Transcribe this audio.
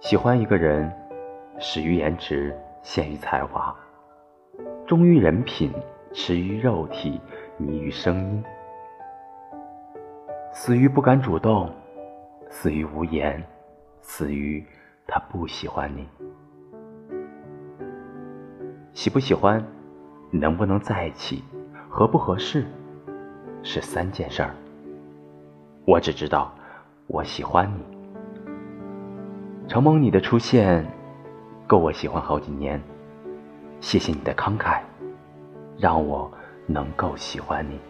喜欢一个人，始于颜值，陷于才华，忠于人品，痴于肉体，迷于声音，死于不敢主动，死于无言，死于他不喜欢你。喜不喜欢，能不能在一起，合不合适，是三件事儿。我只知道，我喜欢你。承蒙你的出现，够我喜欢好几年。谢谢你的慷慨，让我能够喜欢你。